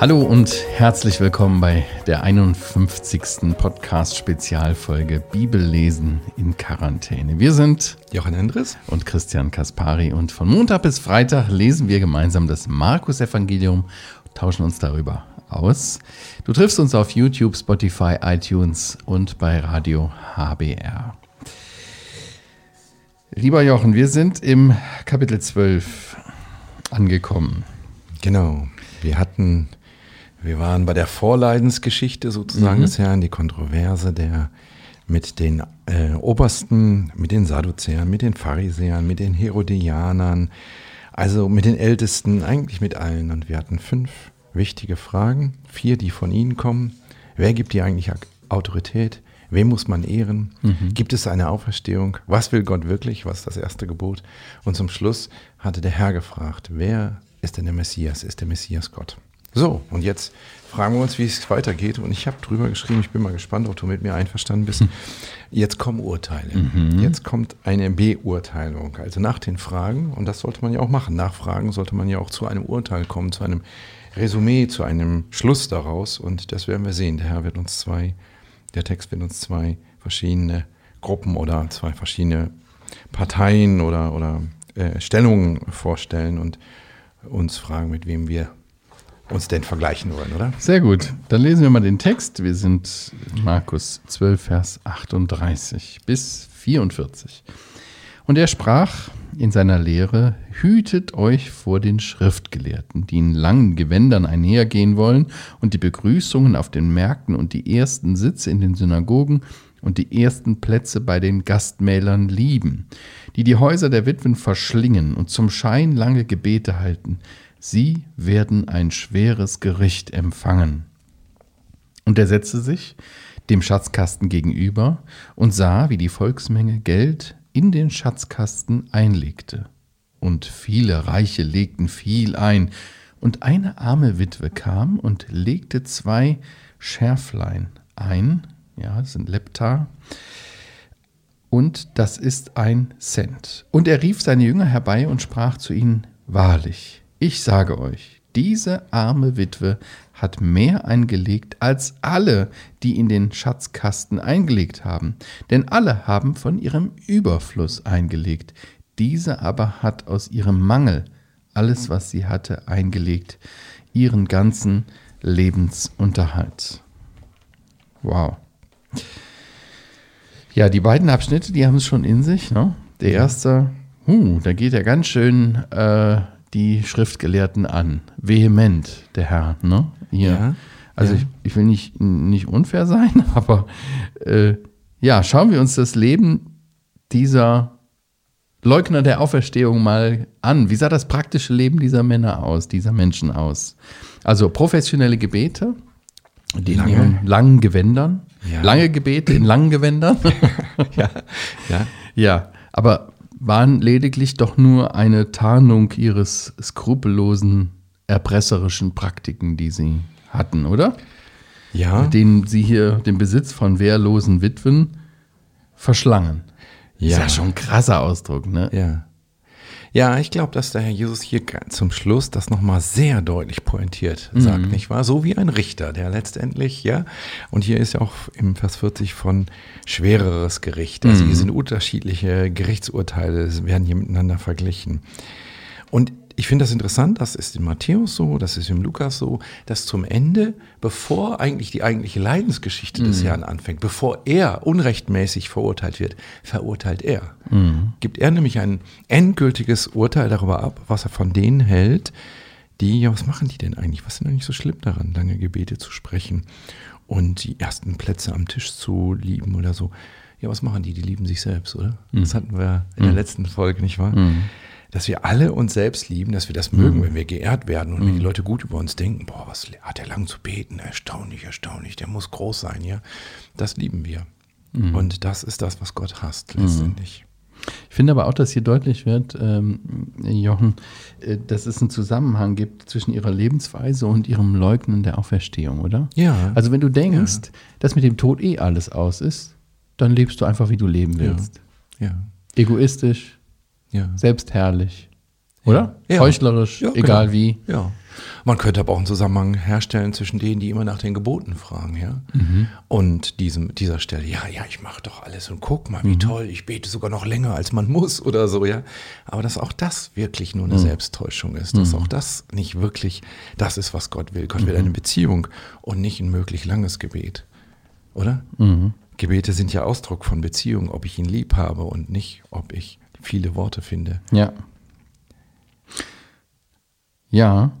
Hallo und herzlich willkommen bei der 51. Podcast-Spezialfolge Bibellesen in Quarantäne. Wir sind Jochen Endres und Christian Kaspari und von Montag bis Freitag lesen wir gemeinsam das Markus-Evangelium und tauschen uns darüber aus. Du triffst uns auf YouTube, Spotify, iTunes und bei Radio HBR. Lieber Jochen, wir sind im Kapitel 12 angekommen. Genau. Wir hatten wir waren bei der Vorleidensgeschichte sozusagen mhm. des Herrn, die Kontroverse der mit den äh, Obersten, mit den Sadduzäern, mit den Pharisäern, mit den Herodianern, also mit den Ältesten, eigentlich mit allen. Und wir hatten fünf wichtige Fragen, vier, die von ihnen kommen. Wer gibt dir eigentlich Autorität? Wem muss man ehren? Mhm. Gibt es eine Auferstehung? Was will Gott wirklich? Was ist das erste Gebot? Und zum Schluss hatte der Herr gefragt, wer ist denn der Messias? Ist der Messias Gott? So, und jetzt fragen wir uns, wie es weitergeht. Und ich habe drüber geschrieben, ich bin mal gespannt, ob du mit mir einverstanden bist. Jetzt kommen Urteile. Mhm. Jetzt kommt eine Beurteilung. Also nach den Fragen, und das sollte man ja auch machen, nach Fragen sollte man ja auch zu einem Urteil kommen, zu einem Resümee, zu einem Schluss daraus. Und das werden wir sehen. Der Herr wird uns zwei, der Text wird uns zwei verschiedene Gruppen oder zwei verschiedene Parteien oder, oder äh, Stellungen vorstellen und uns fragen, mit wem wir uns denn vergleichen wollen, oder? Sehr gut. Dann lesen wir mal den Text. Wir sind Markus 12, Vers 38 bis 44. Und er sprach in seiner Lehre, hütet euch vor den Schriftgelehrten, die in langen Gewändern einhergehen wollen und die Begrüßungen auf den Märkten und die ersten Sitze in den Synagogen und die ersten Plätze bei den Gastmälern lieben, die die Häuser der Witwen verschlingen und zum Schein lange Gebete halten, Sie werden ein schweres Gericht empfangen. Und er setzte sich dem Schatzkasten gegenüber und sah, wie die Volksmenge Geld in den Schatzkasten einlegte. Und viele Reiche legten viel ein, und eine arme Witwe kam und legte zwei Schärflein ein, ja, das sind Lepta, und das ist ein Cent. Und er rief seine Jünger herbei und sprach zu ihnen, Wahrlich, ich sage euch, diese arme Witwe hat mehr eingelegt als alle, die in den Schatzkasten eingelegt haben. Denn alle haben von ihrem Überfluss eingelegt. Diese aber hat aus ihrem Mangel alles, was sie hatte, eingelegt, ihren ganzen Lebensunterhalt. Wow. Ja, die beiden Abschnitte, die haben es schon in sich. Ne? Der erste, uh, da geht er ganz schön äh, die Schriftgelehrten an. Vehement, der Herr, ne? Hier. Ja, also ja. Ich, ich, will nicht, nicht unfair sein, aber äh, ja, schauen wir uns das Leben dieser Leugner der Auferstehung mal an. Wie sah das praktische Leben dieser Männer aus, dieser Menschen aus? Also professionelle Gebete, die lange. in langen Gewändern, ja. lange Gebete in langen Gewändern. ja, ja. ja, aber waren lediglich doch nur eine Tarnung ihres skrupellosen, erpresserischen Praktiken, die sie hatten, oder? Ja. Mit denen sie hier den Besitz von wehrlosen Witwen verschlangen. Ja. Ist ja schon ein krasser Ausdruck, ne? Ja. Ja, ich glaube, dass der Herr Jesus hier zum Schluss das nochmal sehr deutlich pointiert sagt, mhm. nicht wahr? So wie ein Richter, der letztendlich, ja, und hier ist ja auch im Vers 40 von schwereres Gericht. Also mhm. hier sind unterschiedliche Gerichtsurteile, werden hier miteinander verglichen. Und ich finde das interessant, das ist in Matthäus so, das ist im Lukas so, dass zum Ende, bevor eigentlich die eigentliche Leidensgeschichte mhm. des Herrn anfängt, bevor er unrechtmäßig verurteilt wird, verurteilt er. Mhm. Gibt er nämlich ein endgültiges Urteil darüber ab, was er von denen hält, die, ja, was machen die denn eigentlich? Was sind eigentlich so schlimm daran, lange Gebete zu sprechen und die ersten Plätze am Tisch zu lieben oder so? Ja, was machen die? Die lieben sich selbst, oder? Mhm. Das hatten wir in der mhm. letzten Folge, nicht wahr? Dass wir alle uns selbst lieben, dass wir das mögen, mhm. wenn wir geehrt werden und mhm. wenn die mhm. Leute gut über uns denken, boah, was hat er lang zu beten, erstaunlich, erstaunlich, der muss groß sein, ja. Das lieben wir. Mhm. Und das ist das, was Gott hasst, mhm. letztendlich. Ich finde aber auch, dass hier deutlich wird, ähm, Jochen, äh, dass es einen Zusammenhang gibt zwischen ihrer Lebensweise und ihrem Leugnen der Auferstehung, oder? Ja. Also wenn du denkst, ja. dass mit dem Tod eh alles aus ist, dann lebst du einfach, wie du leben willst. Ja. ja. Egoistisch, ja. Selbstherrlich. Oder? Ja. Heuchlerisch, Ja, egal genau. wie. Ja. Man könnte aber auch einen Zusammenhang herstellen zwischen denen, die immer nach den Geboten fragen, ja. Und diesem, dieser Stelle, ja, ja, ich mache doch alles und guck mal, wie toll, ich bete sogar noch länger, als man muss oder so, ja. Aber dass auch das wirklich nur eine Selbsttäuschung ist, dass auch das nicht wirklich das ist, was Gott will. Gott will eine Beziehung und nicht ein möglich langes Gebet, oder? Gebete sind ja Ausdruck von Beziehung, ob ich ihn lieb habe und nicht, ob ich viele Worte finde. Ja. Ja.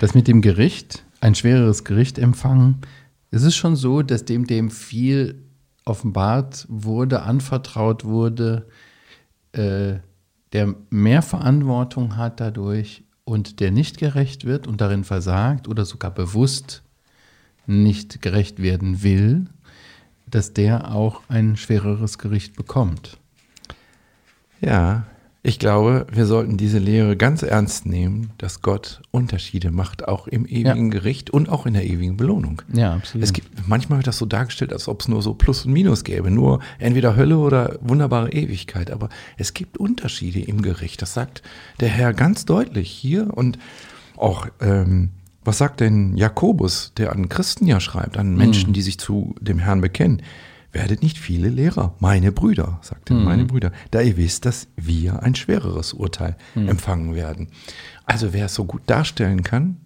Das mit dem Gericht, ein schwereres Gericht empfangen, es ist schon so, dass dem, dem viel offenbart wurde, anvertraut wurde, äh, der mehr Verantwortung hat dadurch und der nicht gerecht wird und darin versagt oder sogar bewusst nicht gerecht werden will, dass der auch ein schwereres Gericht bekommt. Ja, ich glaube, wir sollten diese Lehre ganz ernst nehmen, dass Gott Unterschiede macht, auch im ewigen Gericht und auch in der ewigen Belohnung. Ja, absolut. Es gibt, manchmal wird das so dargestellt, als ob es nur so Plus und Minus gäbe, nur entweder Hölle oder wunderbare Ewigkeit. Aber es gibt Unterschiede im Gericht. Das sagt der Herr ganz deutlich hier und auch, ähm, was sagt denn Jakobus, der an Christen ja schreibt, an Menschen, die sich zu dem Herrn bekennen? Werdet nicht viele Lehrer, meine Brüder, sagt er, meine Brüder, da ihr wisst, dass wir ein schwereres Urteil empfangen werden. Also wer es so gut darstellen kann,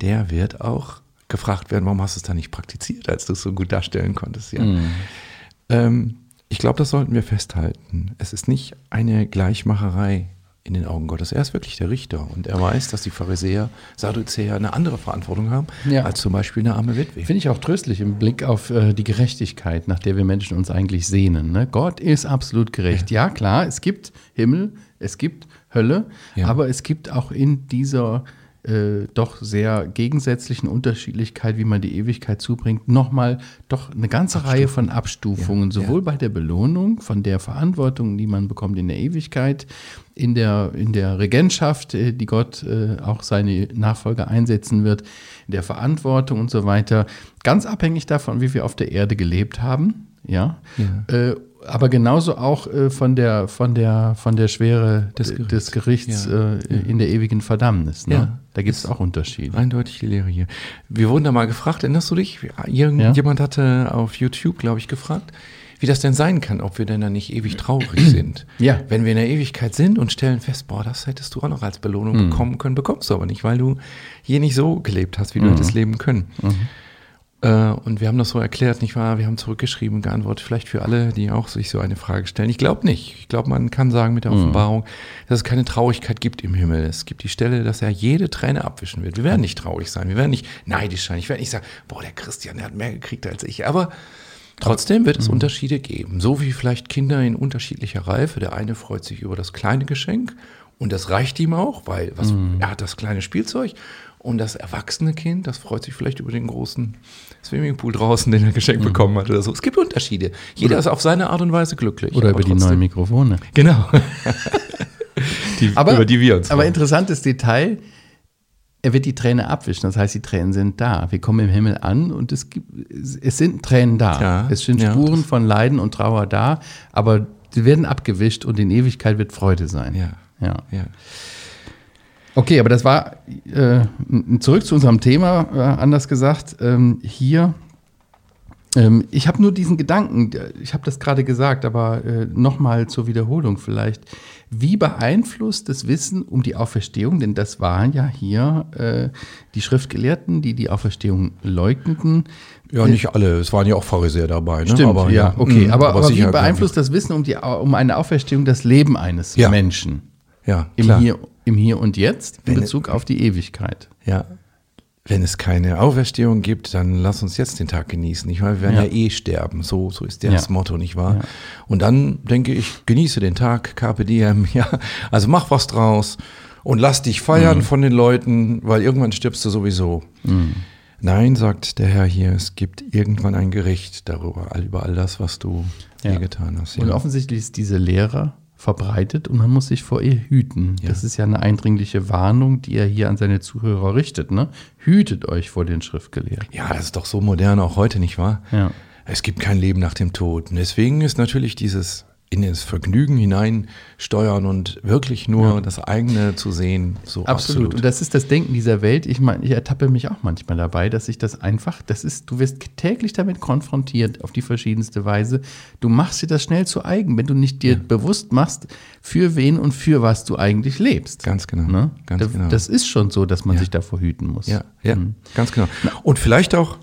der wird auch gefragt werden, warum hast du es da nicht praktiziert, als du es so gut darstellen konntest. Ja. Ähm, ich glaube, das sollten wir festhalten. Es ist nicht eine Gleichmacherei in den Augen Gottes. Er ist wirklich der Richter und er weiß, dass die Pharisäer, Sadduzäer eine andere Verantwortung haben Ja. als zum Beispiel eine arme Witwe. Finde ich auch tröstlich im Blick auf äh, die Gerechtigkeit, nach der wir Menschen uns eigentlich sehnen. Ne? Gott ist absolut gerecht. Ja. klar, es gibt Himmel, es gibt Hölle, Ja. aber es gibt auch in dieser äh, doch sehr gegensätzlichen Unterschiedlichkeit, wie man die Ewigkeit zubringt, nochmal doch eine ganze Reihe von Abstufungen, Ja, sowohl ja. bei der Belohnung, von der Verantwortung, die man bekommt in der Ewigkeit, in der, in der Regentschaft, äh, die Gott äh, auch seine Nachfolger einsetzen wird, in der Verantwortung und so weiter, ganz abhängig davon, wie wir auf der Erde gelebt haben, ja, Äh, aber genauso auch äh, von der von der von der Schwere Des des Gerichts. Gerichts, Ja. äh, in der ewigen Verdammnis. Ne? Ja. Da gibt es auch Unterschiede. Eindeutig die Lehre hier. Wir wurden da mal gefragt, erinnerst du dich? Irgendjemand hatte auf YouTube, glaube ich, gefragt, wie das denn sein kann, ob wir denn dann nicht ewig traurig sind. Ja. Wenn wir in der Ewigkeit sind und stellen fest, boah, das hättest du auch noch als Belohnung Mhm. bekommen können, bekommst du aber nicht, weil du hier nicht so gelebt hast, wie Mhm. du hättest leben können. Äh, Und wir haben das so erklärt, nicht wahr? Wir haben zurückgeschrieben, geantwortet, vielleicht für alle, die auch sich so eine Frage stellen. Ich glaube nicht. Ich glaube, man kann sagen mit der Offenbarung, dass es keine Traurigkeit gibt im Himmel. Es gibt die Stelle, dass er jede Träne abwischen wird. Wir werden nicht traurig sein. Wir werden nicht neidisch sein. Ich werde nicht sagen, boah, der Christian, der hat mehr gekriegt als ich. Aber trotzdem wird es Unterschiede geben. So wie vielleicht Kinder in unterschiedlicher Reife. Der eine freut sich über das kleine Geschenk und das reicht ihm auch, weil was, er hat das kleine Spielzeug. Und das erwachsene Kind, das freut sich vielleicht über den großen Swimmingpool draußen, den er geschenkt bekommen hat oder so. Es gibt Unterschiede. Jeder ist auf seine Art und Weise glücklich. Oder über die trotzdem- neuen Mikrofone. Genau. die, Aber, über die wir uns aber freuen. interessantes Detail, er wird die Träne abwischen. Das heißt, die Tränen sind da. Wir kommen im Himmel an und es, gibt, es sind Tränen da. Ja, es sind Spuren von Leiden und Trauer da, aber sie werden abgewischt und in Ewigkeit wird Freude sein. Ja. ja. Ja. Okay, aber das war äh, zurück zu unserem Thema, äh, anders gesagt. Ähm, hier, ähm, ich habe nur diesen Gedanken, ich habe das gerade gesagt, aber äh, nochmal zur Wiederholung vielleicht. Wie beeinflusst das Wissen um die Auferstehung, denn das waren ja hier äh, die Schriftgelehrten, die die Auferstehung leugneten. ja, nicht alle. Es waren ja auch Pharisäer dabei. Ne? Stimmt, ja, okay. Mhm, aber, aber, wie sicher- beeinflusst das Wissen um, die, um eine Auferstehung das Leben eines Ja. Menschen Ja, klar. hier, im hier und Jetzt in Wenn- Bezug auf die Ewigkeit? Ja. Wenn es keine Auferstehung gibt, dann lass uns jetzt den Tag genießen, nicht wahr? Wir werden ja, Ja. eh sterben. So, so ist Ja. das Motto, nicht wahr? Und dann denke ich, genieße den Tag, Carpe Diem, ja. Also mach was draus und lass dich feiern Mhm. von den Leuten, weil irgendwann stirbst du sowieso. Nein, sagt der Herr hier, es gibt irgendwann ein Gericht darüber, über all das, was du Ja. getan hast. Und Ja. offensichtlich ist diese Lehre verbreitet und man muss sich vor ihr hüten. Ja. Das ist ja eine eindringliche Warnung, die er hier an seine Zuhörer richtet. Ne? Hütet euch vor den Schriftgelehrten. Ja, das ist doch so modern auch heute, nicht wahr? Ja. Es gibt kein Leben nach dem Tod. Und deswegen ist natürlich dieses in das Vergnügen hineinsteuern und wirklich nur das eigene zu sehen. So Absolut. absolut. Und das ist das Denken dieser Welt. Ich meine, ich ertappe mich auch manchmal dabei, dass ich das einfach, das ist, du wirst täglich damit konfrontiert auf die verschiedenste Weise. Du machst dir das schnell zu eigen, wenn du nicht dir ja. bewusst machst, für wen und für was du eigentlich lebst. Ganz genau. Ne? Ganz das, genau. das ist schon so, dass man ja. sich davor hüten muss. Ja, ja, mhm. ganz genau. Und vielleicht auch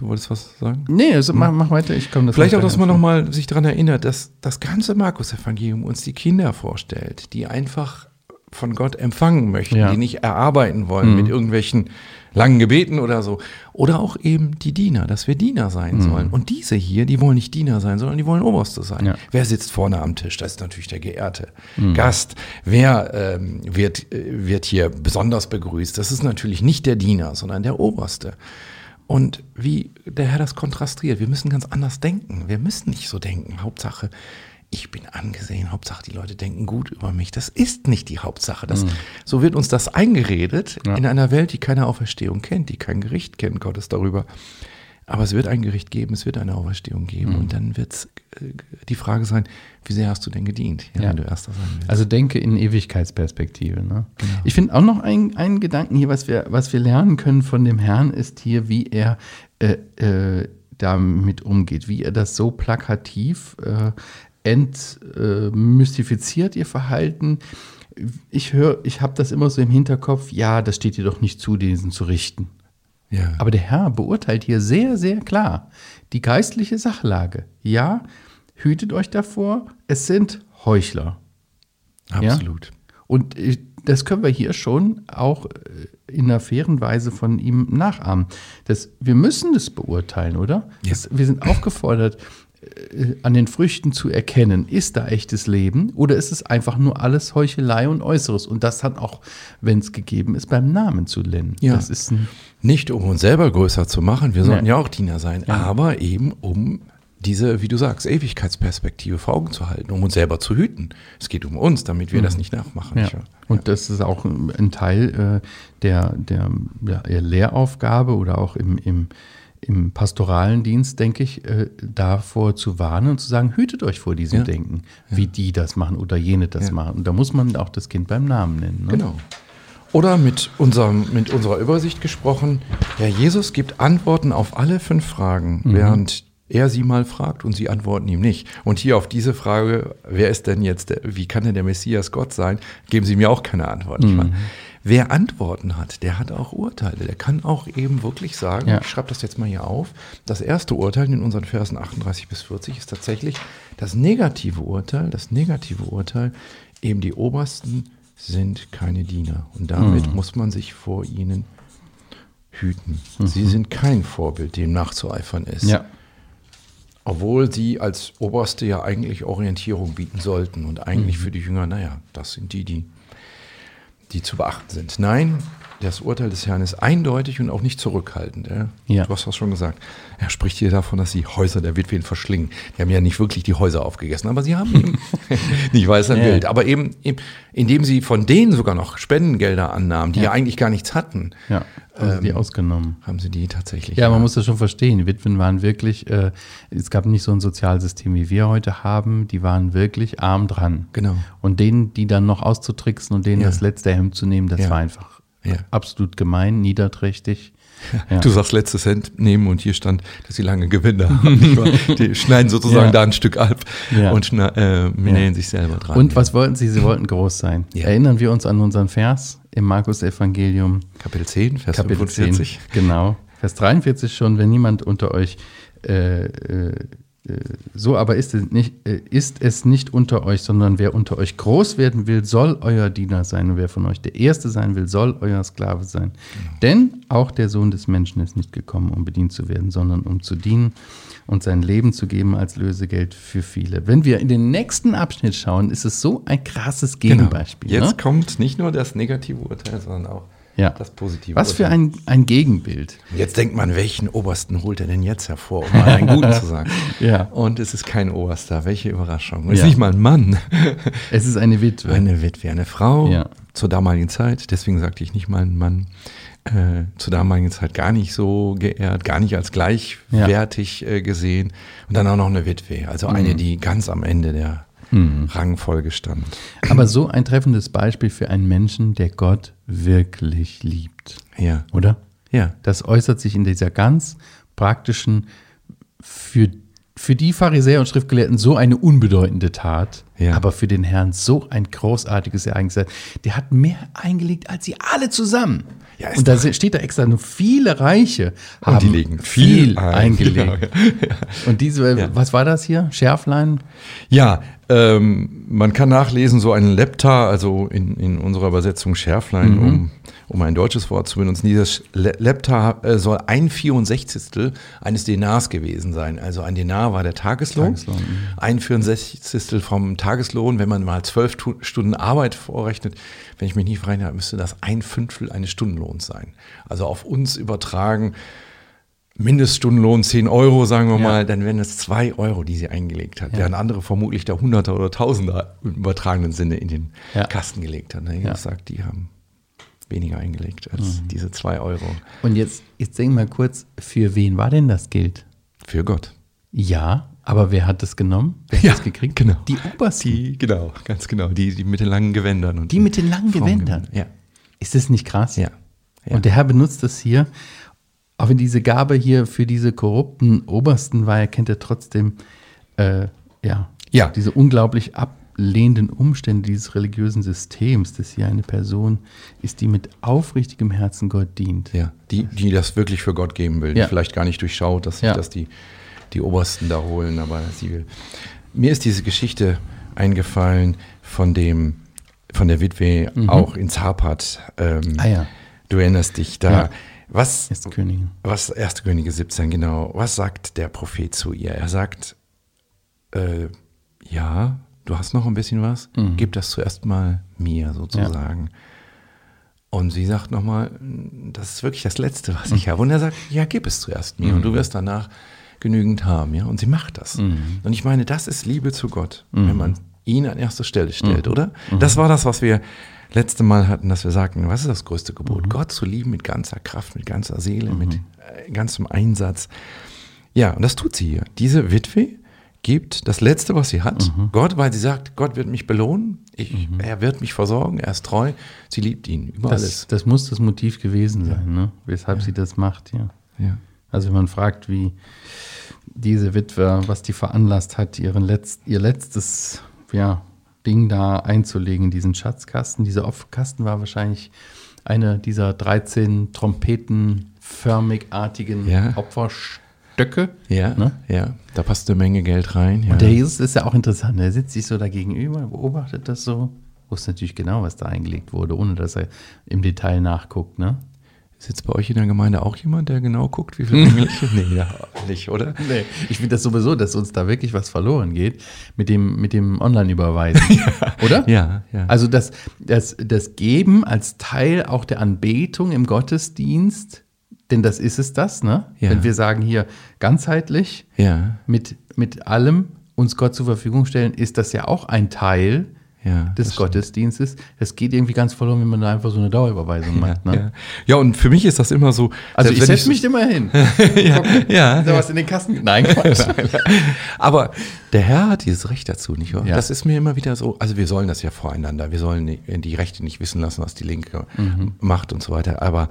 Du wolltest was sagen? Nee, also mach, mach weiter, ich komme das Vielleicht auch, dass man nochmal sich daran erinnert, dass das ganze Markus-Evangelium uns die Kinder vorstellt, die einfach von Gott empfangen möchten, ja. die nicht erarbeiten wollen mhm. mit irgendwelchen langen Gebeten oder so. Oder auch eben die Diener, dass wir Diener sein mhm. sollen. Und diese hier, die wollen nicht Diener sein, sondern die wollen Oberste sein. Ja. Wer sitzt vorne am Tisch? Das ist natürlich der geehrte mhm. Gast. Wer ähm, wird, äh, wird hier besonders begrüßt? Das ist natürlich nicht der Diener, sondern der Oberste. Und wie der Herr das kontrastiert. Wir müssen ganz anders denken. Wir müssen nicht so denken. Hauptsache, ich bin angesehen. Hauptsache, die Leute denken gut über mich. Das ist nicht die Hauptsache. Das, mhm. So wird uns das eingeredet ja. in einer Welt, die keine Auferstehung kennt, die kein Gericht kennt, Gottes darüber. Aber es wird ein Gericht geben, es wird eine Auferstehung geben. Mhm. Und dann wird es äh, die Frage sein, wie sehr hast du denn gedient, ja, ja. wenn du Erster sein willst. Also denke in Ewigkeitsperspektive. Ne? Genau. Ich finde auch noch einen, einen Gedanken hier, was wir, was wir lernen können von dem Herrn, ist hier, wie er äh, äh, damit umgeht, wie er das so plakativ äh, entmystifiziert, ihr Verhalten. Ich höre, ich habe das immer so im Hinterkopf, ja, das steht dir doch nicht zu, diesen zu richten. Ja. Aber der Herr beurteilt hier sehr, sehr klar die geistliche Sachlage. Ja, hütet euch davor, es sind Heuchler. Absolut. Ja? Und äh, das können wir hier schon auch äh, in einer fairen Weise von ihm nachahmen. Das, wir müssen das beurteilen, oder? Ja. Das, wir sind aufgefordert, an den Früchten zu erkennen, ist da echtes Leben oder ist es einfach nur alles Heuchelei und Äußeres? Und das hat auch, wenn es gegeben ist, beim Namen zu nennen. Ja. Das ist nicht um uns selber größer zu machen, wir sollten ja, ja auch Diener sein, ja. aber eben um diese, wie du sagst, Ewigkeitsperspektive vor Augen zu halten, um uns selber zu hüten. Es geht um uns, damit wir mhm. das nicht nachmachen. Ja. Und das ist auch ein Teil äh, der, der, der Lehraufgabe oder auch im, im im pastoralen Dienst, denke ich, äh, davor zu warnen und zu sagen, hütet euch vor diesem ja. Denken, wie die das machen oder jene das ja. machen. Und da muss man auch das Kind beim Namen nennen. Ne? Genau. Oder mit, unserem, mit unserer Übersicht gesprochen, Herr Jesus gibt Antworten auf alle fünf Fragen, mhm. während er sie mal fragt und sie antworten ihm nicht. Und hier auf diese Frage, wer ist denn jetzt, der, wie kann denn der Messias Gott sein, geben sie mir auch keine Antwort. Mhm. Wer Antworten hat, der hat auch Urteile. Der kann auch eben wirklich sagen, ja. ich schreibe das jetzt mal hier auf, das erste Urteil in unseren Versen 38 bis 40 ist tatsächlich das negative Urteil, das negative Urteil, eben die Obersten sind keine Diener. Und damit mhm. muss man sich vor ihnen hüten. Mhm. Sie sind kein Vorbild, dem nachzueifern ist. Ja. Obwohl sie als Oberste ja eigentlich Orientierung bieten sollten und eigentlich mhm. für die Jünger, naja, das sind die, die die zu beachten sind. Nein, das Urteil des Herrn ist eindeutig und auch nicht zurückhaltend. Ja? ja. Du hast das schon gesagt. Er spricht hier davon, dass die Häuser der Witwen verschlingen. Die haben ja nicht wirklich die Häuser aufgegessen, aber sie haben eben, nicht weiß ein. Bild, aber eben, eben, indem sie von denen sogar noch Spendengelder annahmen, die ja, ja eigentlich gar nichts hatten. Ja, haben ähm, sie die ähm, ausgenommen. Haben sie die tatsächlich. Ja, man muss das schon verstehen. Die Witwen waren wirklich, äh, es gab nicht so ein Sozialsystem, wie wir heute haben. Die waren wirklich arm dran. Genau. Und denen, die dann noch auszutricksen und denen das letzte Hemd zu nehmen, das war einfach ja. Absolut gemein, niederträchtig. Ja. Du sagst letztes Cent nehmen und hier stand, dass sie lange Gewinde haben. die schneiden sozusagen ja. da ein Stück ab und äh, nähen sich selber dran. Und was wollten sie? Sie wollten groß sein. Erinnern wir uns an unseren Vers im Markus-Evangelium. Kapitel 10, Vers Kapitel 45. 10, genau. Vers 43 schon, wenn niemand unter euch äh, äh, so aber ist es, nicht, äh, ist es nicht unter euch, sondern wer unter euch groß werden will, soll euer Diener sein. Und wer von euch der Erste sein will, soll euer Sklave sein. Genau. Denn auch der Sohn des Menschen ist nicht gekommen, um bedient zu werden, sondern um zu dienen und sein Leben zu geben als Lösegeld für viele. Wenn wir in den nächsten Abschnitt schauen, ist es so ein krasses genau. Gegenbeispiel. Genau. Jetzt ne? kommt nicht nur das negative Urteil, sondern auch ja. Das Positive. Was für ein, ein Gegenbild. Jetzt denkt man, welchen Obersten holt er denn jetzt hervor, um mal einen Guten zu sagen? ja. Und es ist kein Oberster. Welche Überraschung. Es ist nicht mal ein Mann. Es ist eine Witwe. Eine Witwe, eine Frau, ja. zur damaligen Zeit, deswegen sagte ich nicht mal ein Mann, äh, zur damaligen Zeit gar nicht so geehrt, gar nicht als gleichwertig äh, gesehen. Und dann auch noch eine Witwe, also eine, die ganz am Ende der Rangfolge stand. Aber so ein treffendes Beispiel für einen Menschen, der Gott wirklich liebt. Ja, Oder? ja, Das äußert sich in dieser ganz praktischen, für, für die Pharisäer und Schriftgelehrten so eine unbedeutende Tat, Ja. aber für den Herrn so ein großartiges Ereignis. Der hat mehr eingelegt als sie alle zusammen. Ja, und da steht da extra nur viele Reiche haben die legen viel, viel ein. eingelegt. Genau, Und diese, Ja. was war das hier? Schärflein? Ja, ähm, man kann nachlesen, so ein Lepta, also in, in unserer Übersetzung Schärflein, um, um ein deutsches Wort zu benutzen. Dieses Le Lepta äh, soll ein 64. eines Denars gewesen sein. Also ein Denar war der Tageslohn. Tageslohn, mhm. Ein 64. vom Tageslohn, wenn man mal zwölf Tu- Stunden Arbeit vorrechnet, wenn ich mich nicht verrechne müsste das ein Fünftel eines Stundenlohns sein. Also auf uns übertragen, Mindeststundenlohn 10 Euro, sagen wir Ja. mal, dann wären es 2 Euro, die sie eingelegt hat. Ja. Während andere vermutlich da Hunderter oder Tausender im übertragenen Sinne in den Ja. Kasten gelegt haben. Ich Ja. sagt, die haben weniger eingelegt als Mhm. diese 2 Euro Und jetzt, jetzt denk mal kurz, für wen war denn das Geld? für Gott. Ja, aber wer hat das genommen? Wer hat Ja, das gekriegt? genau. Die Obersten. Die, genau, ganz genau, die, die mit den langen Gewändern. Und Die mit den langen Gewändern. Ja, Ist das nicht krass? ja. ja. Und der Herr benutzt das hier. Auch wenn diese Gabe hier für diese korrupten Obersten war, erkennt er trotzdem äh, ja, Ja. diese unglaublich ablehnenden Umstände dieses religiösen Systems, dass hier eine Person ist, die mit aufrichtigem Herzen Gott dient. Ja, die, die das wirklich für Gott geben will. Ja. Die vielleicht gar nicht durchschaut, dass Ja. das die, die Obersten da holen, aber sie will. Mir ist diese Geschichte eingefallen von dem, von der Witwe auch in Zapat. Ähm, Mhm. Ah ja. Du erinnerst dich da. Ja. Was, Ist Königin. was 1. Könige 17, genau. Was sagt der Prophet zu ihr? Er sagt, äh, ja, du hast noch ein bisschen was, Mhm. gib das zuerst mal mir sozusagen. Und sie sagt nochmal, das ist wirklich das Letzte, was Mhm. ich habe. Und er sagt, ja, gib es zuerst mir und du wirst danach genügend haben. Ja? Und sie macht das. Mhm. Und ich meine, das ist Liebe zu Gott, wenn man ihn an erste Stelle stellt, Mhm. oder? Das war das, was wir letzte Mal hatten, dass wir sagten, was ist das größte Gebot? Mhm. Gott zu lieben mit ganzer Kraft, mit ganzer Seele, mit äh, ganzem Einsatz. Ja, und das tut sie hier. Diese Witwe gibt das Letzte, was sie hat, Mhm. Gott, weil sie sagt, Gott wird mich belohnen, ich, er wird mich versorgen, er ist treu, sie liebt ihn über Das, alles. das muss das Motiv gewesen sein, ne? weshalb sie das macht, ja. Ja. Also wenn man fragt, wie diese Witwe, was die veranlasst hat, ihren Letz-, ihr letztes ja, Ding da einzulegen, in diesen Schatzkasten. Dieser Opferkasten war wahrscheinlich eine dieser 13 trompetenförmigartigen Ja. Opferstöcke. Ja, Ne? ja, da passt eine Menge Geld rein. Ja. Und der Jesus ist ja auch interessant. Er sitzt sich so da gegenüber, beobachtet das so, wusste natürlich genau, was da eingelegt wurde, ohne dass er im Detail nachguckt. Ne? Sitzt bei euch in der Gemeinde auch jemand, der genau guckt, wie viel Engel? nee, ja, nicht, oder? Nee, ich finde das sowieso, dass uns da wirklich was verloren geht mit dem, mit dem Online-Überweisen. Oder? Ja, ja. Also das, das, das Geben als Teil auch der Anbetung im Gottesdienst, denn das ist es das, ne? Ja. Wenn wir sagen hier ganzheitlich ja, mit, mit allem uns Gott zur Verfügung stellen, ist das ja auch ein Teil ja. des Gottesdienstes. Das geht irgendwie ganz verloren, wenn man da einfach so eine Dauerüberweisung Ja, macht. Ne? ja. ja, und für mich ist das immer so. Also ich selbst wenn setze mich immer hin. ja, ja, Ist da was in den Kasten? Nein, Quatsch. Aber der Herr hat dieses Recht dazu, nicht wahr? Ja. Das ist mir immer wieder so. Also wir sollen das ja voreinander. Wir sollen die, die Rechte nicht wissen lassen, was die Linke Mhm. macht und so weiter. Aber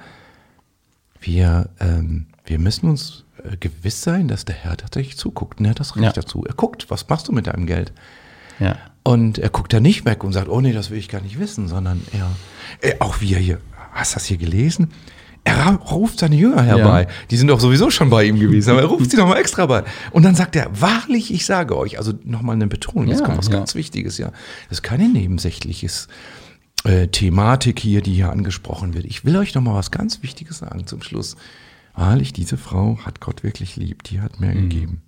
wir, ähm, wir müssen uns äh, gewiss sein, dass der Herr tatsächlich zuguckt. Und er hat das Recht Ja. dazu. Er guckt, was machst du mit deinem Geld? Ja. Und er guckt da nicht weg und sagt, oh nee, das will ich gar nicht wissen, sondern er, er auch wie er hier, hast du das hier gelesen? Er ruft seine Jünger herbei. Die sind doch sowieso schon bei ihm gewesen, aber er ruft sie nochmal extra bei. Und dann sagt er, wahrlich, ich sage euch, also nochmal eine Betonung, jetzt Ja, kommt was ja. ganz Wichtiges, ja. Das ist keine nebensächliches äh, Thematik hier, die hier angesprochen wird. Ich will euch nochmal was ganz Wichtiges sagen zum Schluss. Wahrlich, diese Frau hat Gott wirklich lieb, die hat mehr Mhm. gegeben.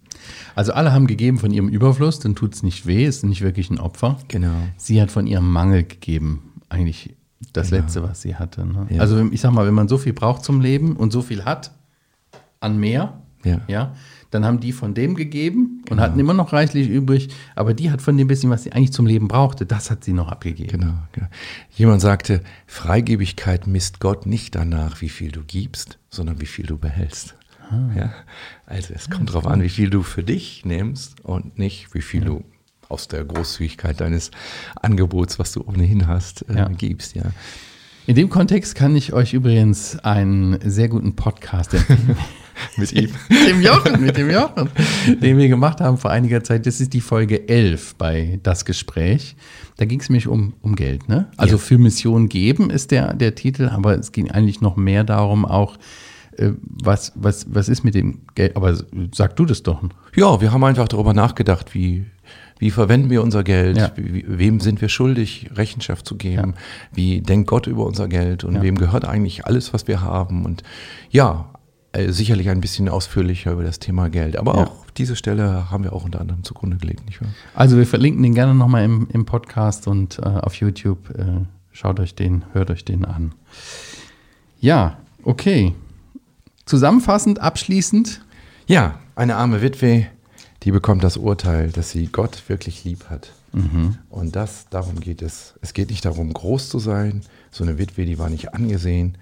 Also alle haben gegeben von ihrem Überfluss, dann tut es nicht weh, ist nicht wirklich ein Opfer. Genau. Sie hat von ihrem Mangel gegeben, eigentlich das Letzte, was sie hatte. Ne? Ja. Also ich sag mal, wenn man so viel braucht zum Leben und so viel hat an mehr, Ja. ja, Dann haben die von dem gegeben und hatten immer noch reichlich übrig, aber die hat von dem bisschen, was sie eigentlich zum Leben brauchte, das hat sie noch abgegeben. Genau, genau. Jemand sagte, Freigebigkeit misst Gott nicht danach, wie viel du gibst, sondern wie viel du behältst. Ja? Also es kommt darauf an, wie viel du für dich nimmst und nicht, wie viel du aus der Großzügigkeit deines Angebots, was du ohnehin hast, äh, Ja. gibst. Ja. In dem Kontext kann ich euch übrigens einen sehr guten Podcast empfehlen. Mit ihm. mit dem Jochen, mit dem Jochen, den wir gemacht haben vor einiger Zeit. Das ist die Folge 11 bei Das Gespräch. Da ging es nämlich um, um Geld. Ne? Also Ja. für Mission geben ist der, der Titel, aber es ging eigentlich noch mehr darum auch, was, was, was ist mit dem Geld. Aber sag du das doch. Ja, wir haben einfach darüber nachgedacht, wie, wie verwenden wir unser Geld, Ja. wie, wem sind wir schuldig, Rechenschaft zu geben, wie denkt Gott über unser Geld und Ja. wem gehört eigentlich alles, was wir haben. Und ja, äh, sicherlich ein bisschen ausführlicher über das Thema Geld. Aber Ja. auch diese Stelle haben wir auch unter anderem zugrunde gelegt, nicht wahr? Also wir verlinken den gerne nochmal im, im Podcast und äh, auf YouTube. Äh, schaut euch den, hört euch den an. Ja, okay. Zusammenfassend, abschließend. Ja, eine arme Witwe, die bekommt das Urteil, dass sie Gott wirklich lieb hat. Und das, darum geht es. Es geht nicht darum, groß zu sein. So eine Witwe, die war nicht angesehen.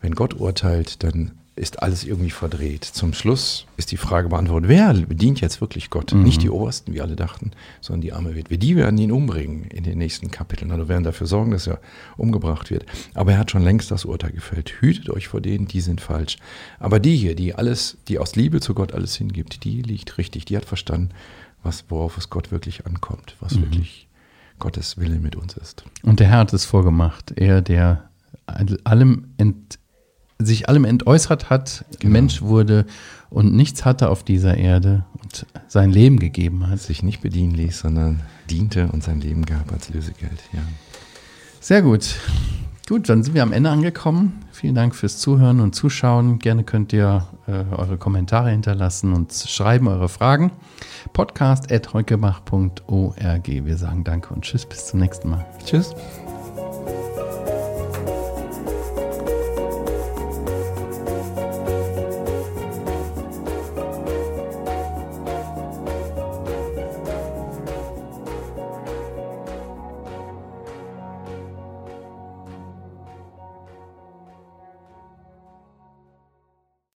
Wenn Gott urteilt, dann ist alles irgendwie verdreht. Zum Schluss ist die Frage beantwortet, wer dient jetzt wirklich Gott? Nicht die Obersten, wie alle dachten, sondern die arme Witwe. Die werden ihn umbringen in den nächsten Kapiteln. Also werden dafür sorgen, dass er umgebracht wird. Aber er hat schon längst das Urteil gefällt. Hütet euch vor denen, die sind falsch. Aber die hier, die alles, die aus Liebe zu Gott alles hingibt, die liegt richtig. Die hat verstanden, was, worauf es Gott wirklich ankommt, was wirklich Gottes Wille mit uns ist. Und der Herr hat es vorgemacht. Er, der allem ent, sich allem entäußert hat, Mensch wurde und nichts hatte auf dieser Erde und sein Leben gegeben hat. Sich nicht bedienen ließ, sondern diente und sein Leben gab als Lösegeld. Ja. Sehr gut. Gut, dann sind wir am Ende angekommen. Vielen Dank fürs Zuhören und Zuschauen. Gerne könnt ihr äh, eure Kommentare hinterlassen und schreiben eure Fragen. Podcast.heukebach.org. Wir sagen Danke und Tschüss, bis zum nächsten Mal. Tschüss.